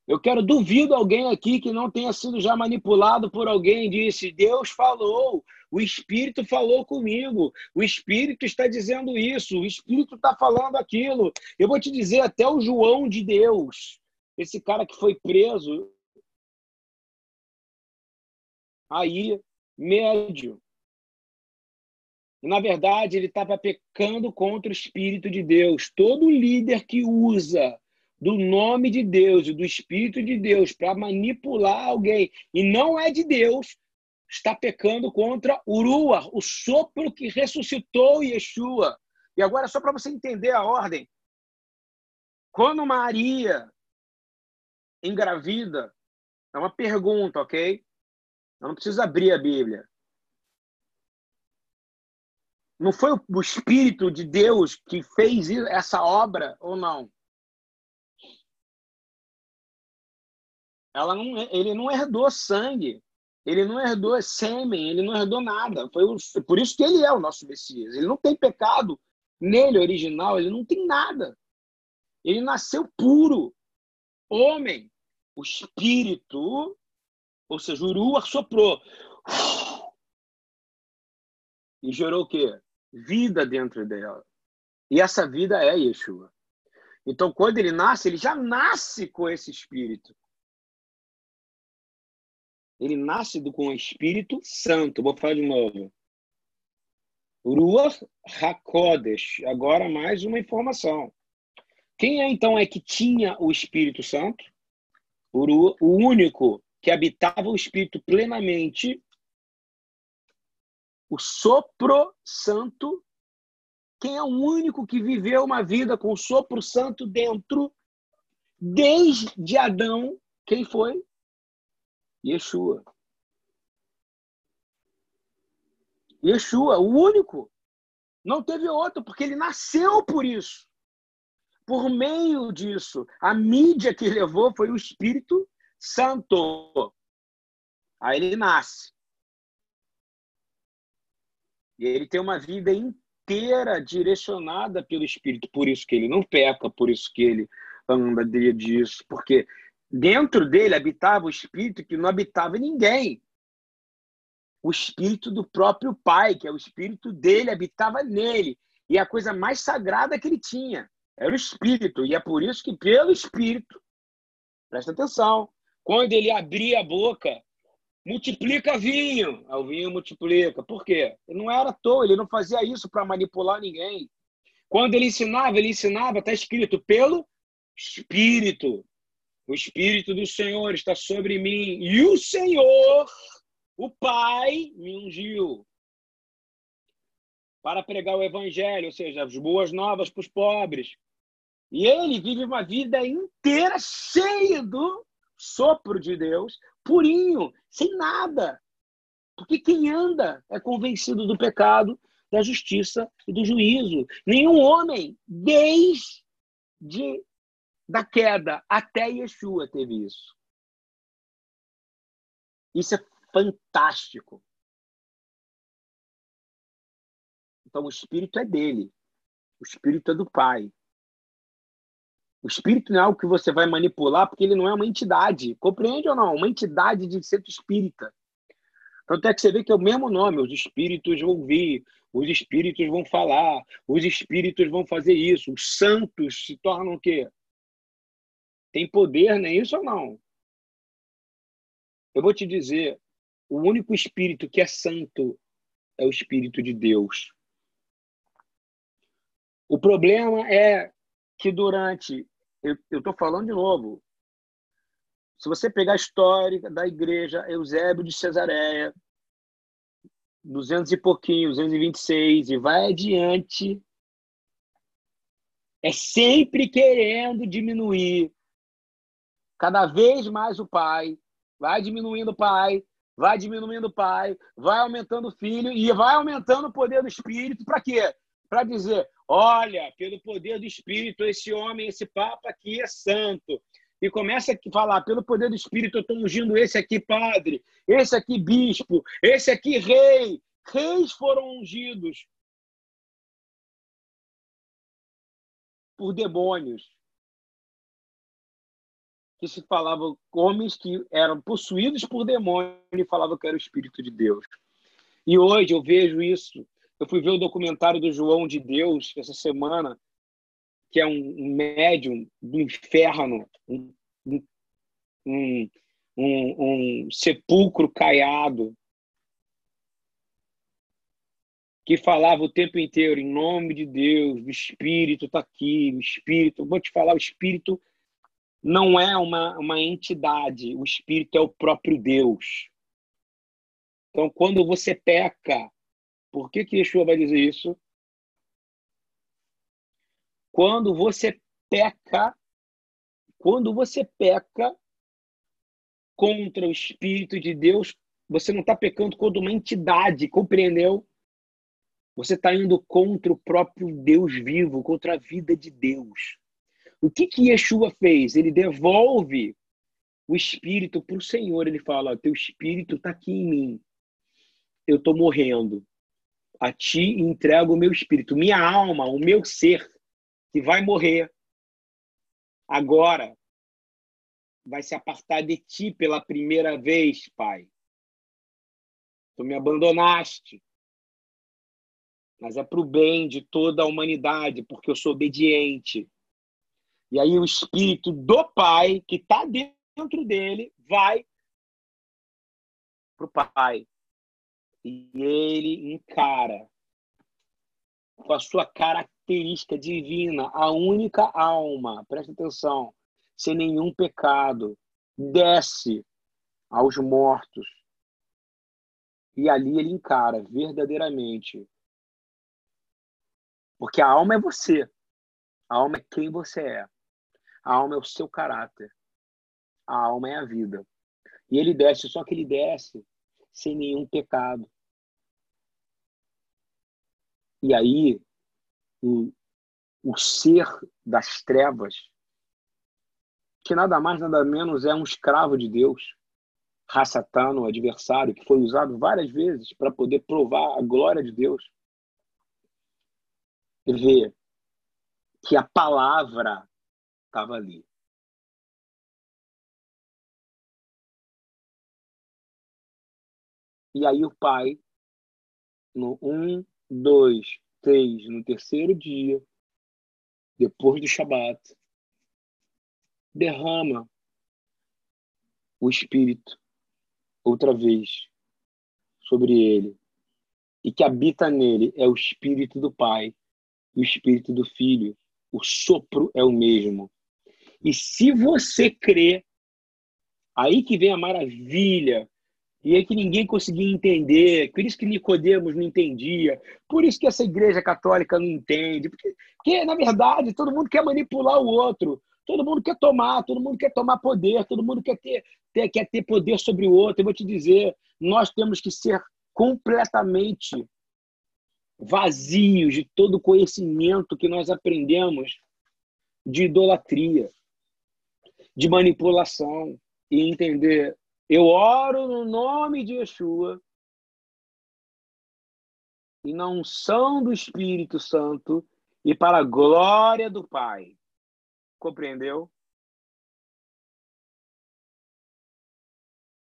Speaker 1: Eu quero duvido alguém aqui que não tenha sido já manipulado por alguém disse: Deus falou, o Espírito falou comigo, o Espírito está dizendo isso, o Espírito está falando aquilo. Eu vou te dizer até o João de Deus, esse cara que foi preso aí médio. Na verdade, ele estava pecando contra o Espírito de Deus. Todo líder que usa do nome de Deus e do Espírito de Deus para manipular alguém e não é de Deus, está pecando contra Urua, o sopro que ressuscitou Yeshua. E agora, só para você entender a ordem. Quando Maria engravida, é uma pergunta, ok? Eu não preciso abrir a Bíblia. Não foi o Espírito de Deus que fez essa obra ou não? Ela não, ele não herdou sangue, ele não herdou sêmen, ele não herdou nada. Foi por isso que ele é o nosso Messias. Ele não tem pecado nele original, ele não tem nada. Ele nasceu puro, homem. O espírito, ou seja, o soprou. E gerou o quê? Vida dentro dela. E essa vida é Yeshua. Então, quando ele nasce, ele já nasce com esse espírito. Ele nasce do, com o Espírito Santo. Vou falar de novo. Ruach HaKodesh. Agora mais uma informação. Quem é então é que tinha o Espírito Santo? O, o único que habitava o Espírito plenamente, o sopro santo. Quem é o único que viveu uma vida com o sopro santo dentro, desde Adão? Quem foi? Yeshua. Yeshua, o único. Não teve outro, porque ele nasceu por isso. Por meio disso, a mídia que levou foi o Espírito Santo. Aí ele nasce. E ele tem uma vida inteira direcionada pelo Espírito. Por isso que ele não peca, por isso que ele anda disso, porque Dentro dele habitava o espírito que não habitava ninguém. O espírito do próprio Pai, que é o espírito dele, habitava nele. E a coisa mais sagrada que ele tinha era o espírito. E é por isso que, pelo espírito, presta atenção, quando ele abria a boca, multiplica vinho. Ah, o vinho multiplica. Por quê? Ele não era à toa, ele não fazia isso para manipular ninguém. Quando ele ensinava, ele ensinava, está escrito, pelo Espírito. O Espírito do Senhor está sobre mim e o Senhor, o Pai, me ungiu para pregar o Evangelho, ou seja, as boas novas para os pobres. E ele vive uma vida inteira cheia do sopro de Deus, purinho, sem nada. Porque quem anda é convencido do pecado, da justiça e do juízo. Nenhum homem, desde da queda até Yeshua teve isso. Isso é fantástico. Então o espírito é dele. O espírito é do pai. O espírito não é algo que você vai manipular porque ele não é uma entidade. Compreende ou não? Uma entidade de centro espírita. Tanto é que você vê que é o mesmo nome. Os espíritos vão vir, os espíritos vão falar, os espíritos vão fazer isso. Os santos se tornam o quê? Tem poder nisso ou não? Eu vou te dizer, o único espírito que é santo é o espírito de Deus. O problema é que durante, eu estou falando de novo, se você pegar a história da igreja Eusébio de Cesareia, 200 e pouquinho, 226, e vai adiante, é sempre querendo diminuir cada vez mais o pai, vai diminuindo o pai, vai diminuindo o pai, vai aumentando o filho e vai aumentando o poder do espírito. Para quê? Para dizer: olha, pelo poder do espírito, esse homem, esse papa aqui é santo. E começa a falar: pelo poder do espírito, eu estou ungindo esse aqui padre, esse aqui bispo, esse aqui rei. Reis foram ungidos por demônios que se falava homens que eram possuídos por demônio e falavam que era o Espírito de Deus. E hoje eu vejo isso. Eu fui ver o documentário do João de Deus essa semana, que é um médium do inferno, um, um, um, um sepulcro caiado, que falava o tempo inteiro em nome de Deus, o Espírito está aqui, o Espírito. Vou te falar, o Espírito não é uma, uma entidade, o Espírito é o próprio Deus. Então, quando você peca, por que, que Yeshua vai dizer isso? Quando você peca, quando você peca contra o Espírito de Deus, você não está pecando contra uma entidade, compreendeu? Você está indo contra o próprio Deus vivo, contra a vida de Deus. O que que Yeshua fez? Ele devolve o espírito para o Senhor. Ele fala: Teu espírito está aqui em mim. Eu estou morrendo. A ti entrego o meu espírito, minha alma, o meu ser, que vai morrer. Agora vai se apartar de ti pela primeira vez, Pai. Tu me abandonaste mas é para o bem de toda a humanidade, porque eu sou obediente. E aí o espírito do Pai, que está dentro dele, vai para o Pai. E ele encara com a sua característica divina, a única alma, presta atenção, sem nenhum pecado, desce aos mortos. E ali ele encara verdadeiramente porque a alma é você. A alma é quem você é. A alma é o seu caráter. A alma é a vida. E ele desce, só que ele desce sem nenhum pecado. E aí, o, o ser das trevas, que nada mais, nada menos é um escravo de Deus, Rassatano, o adversário, que foi usado várias vezes para poder provar a glória de Deus ver que a palavra estava ali. E aí o pai, no um, dois, três, no terceiro dia, depois do Shabat, derrama o Espírito outra vez sobre ele. E que habita nele é o Espírito do Pai o Espírito do Filho. O sopro é o mesmo. E se você crê, aí que vem a maravilha, e é que ninguém conseguia entender, por isso que Nicodemos não entendia, por isso que essa igreja católica não entende, porque, porque na verdade todo mundo quer manipular o outro, todo mundo quer tomar, todo mundo quer tomar poder, todo mundo quer ter, ter, quer ter poder sobre o outro. Eu vou te dizer, nós temos que ser completamente vazios de todo o conhecimento que nós aprendemos de idolatria, de manipulação e entender. Eu oro no nome de Yeshua e na unção do Espírito Santo e para a glória do Pai. Compreendeu?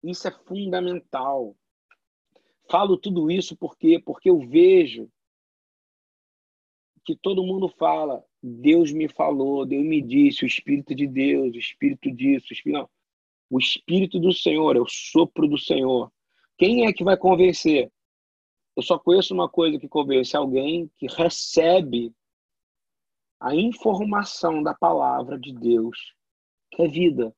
Speaker 1: Isso é fundamental. Falo tudo isso porque porque eu vejo que todo mundo fala, Deus me falou, Deus me disse, o Espírito de Deus, o Espírito disso, o Espírito, não. o Espírito do Senhor, é o sopro do Senhor. Quem é que vai convencer? Eu só conheço uma coisa que convence alguém que recebe a informação da palavra de Deus, que é vida.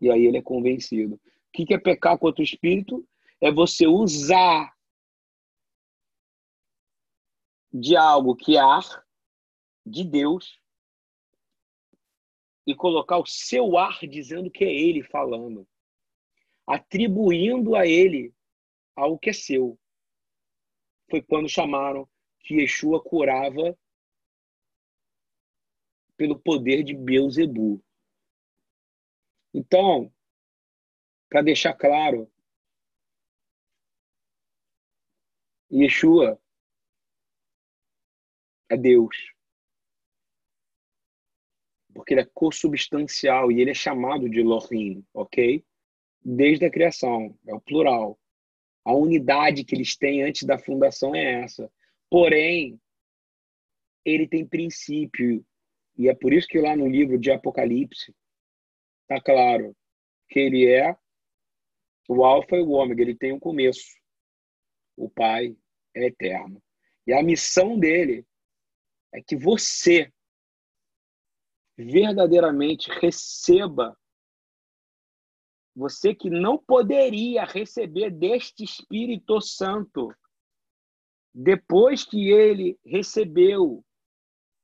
Speaker 1: E aí ele é convencido. O que é pecar contra o Espírito? é você usar de algo que é ar de Deus e colocar o seu ar dizendo que é ele falando, atribuindo a ele algo que é seu. Foi quando chamaram que Yeshua curava pelo poder de Beuzebu. Então, para deixar claro, Yeshua é Deus. Porque ele é consubstancial e ele é chamado de Elohim, ok? Desde a criação, é o plural. A unidade que eles têm antes da fundação é essa. Porém, ele tem princípio, e é por isso que lá no livro de Apocalipse está claro que ele é o Alfa e o Ômega, ele tem um começo. O Pai é eterno. E a missão dele é que você verdadeiramente receba você que não poderia receber deste Espírito Santo. Depois que ele recebeu,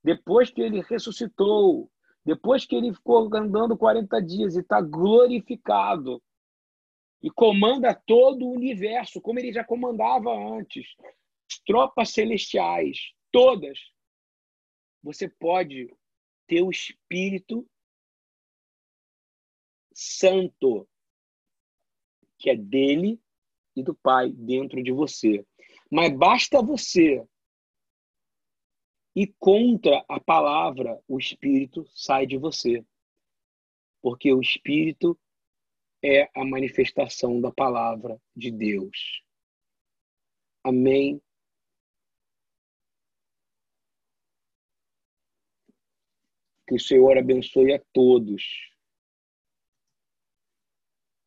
Speaker 1: depois que ele ressuscitou, depois que ele ficou andando 40 dias e está glorificado e comanda todo o universo, como ele já comandava antes, tropas celestiais, todas, você pode ter o Espírito Santo, que é dele e do Pai dentro de você. Mas basta você ir contra a palavra, o Espírito sai de você. Porque o Espírito é a manifestação da palavra de Deus. Amém. Que o Senhor abençoe a todos.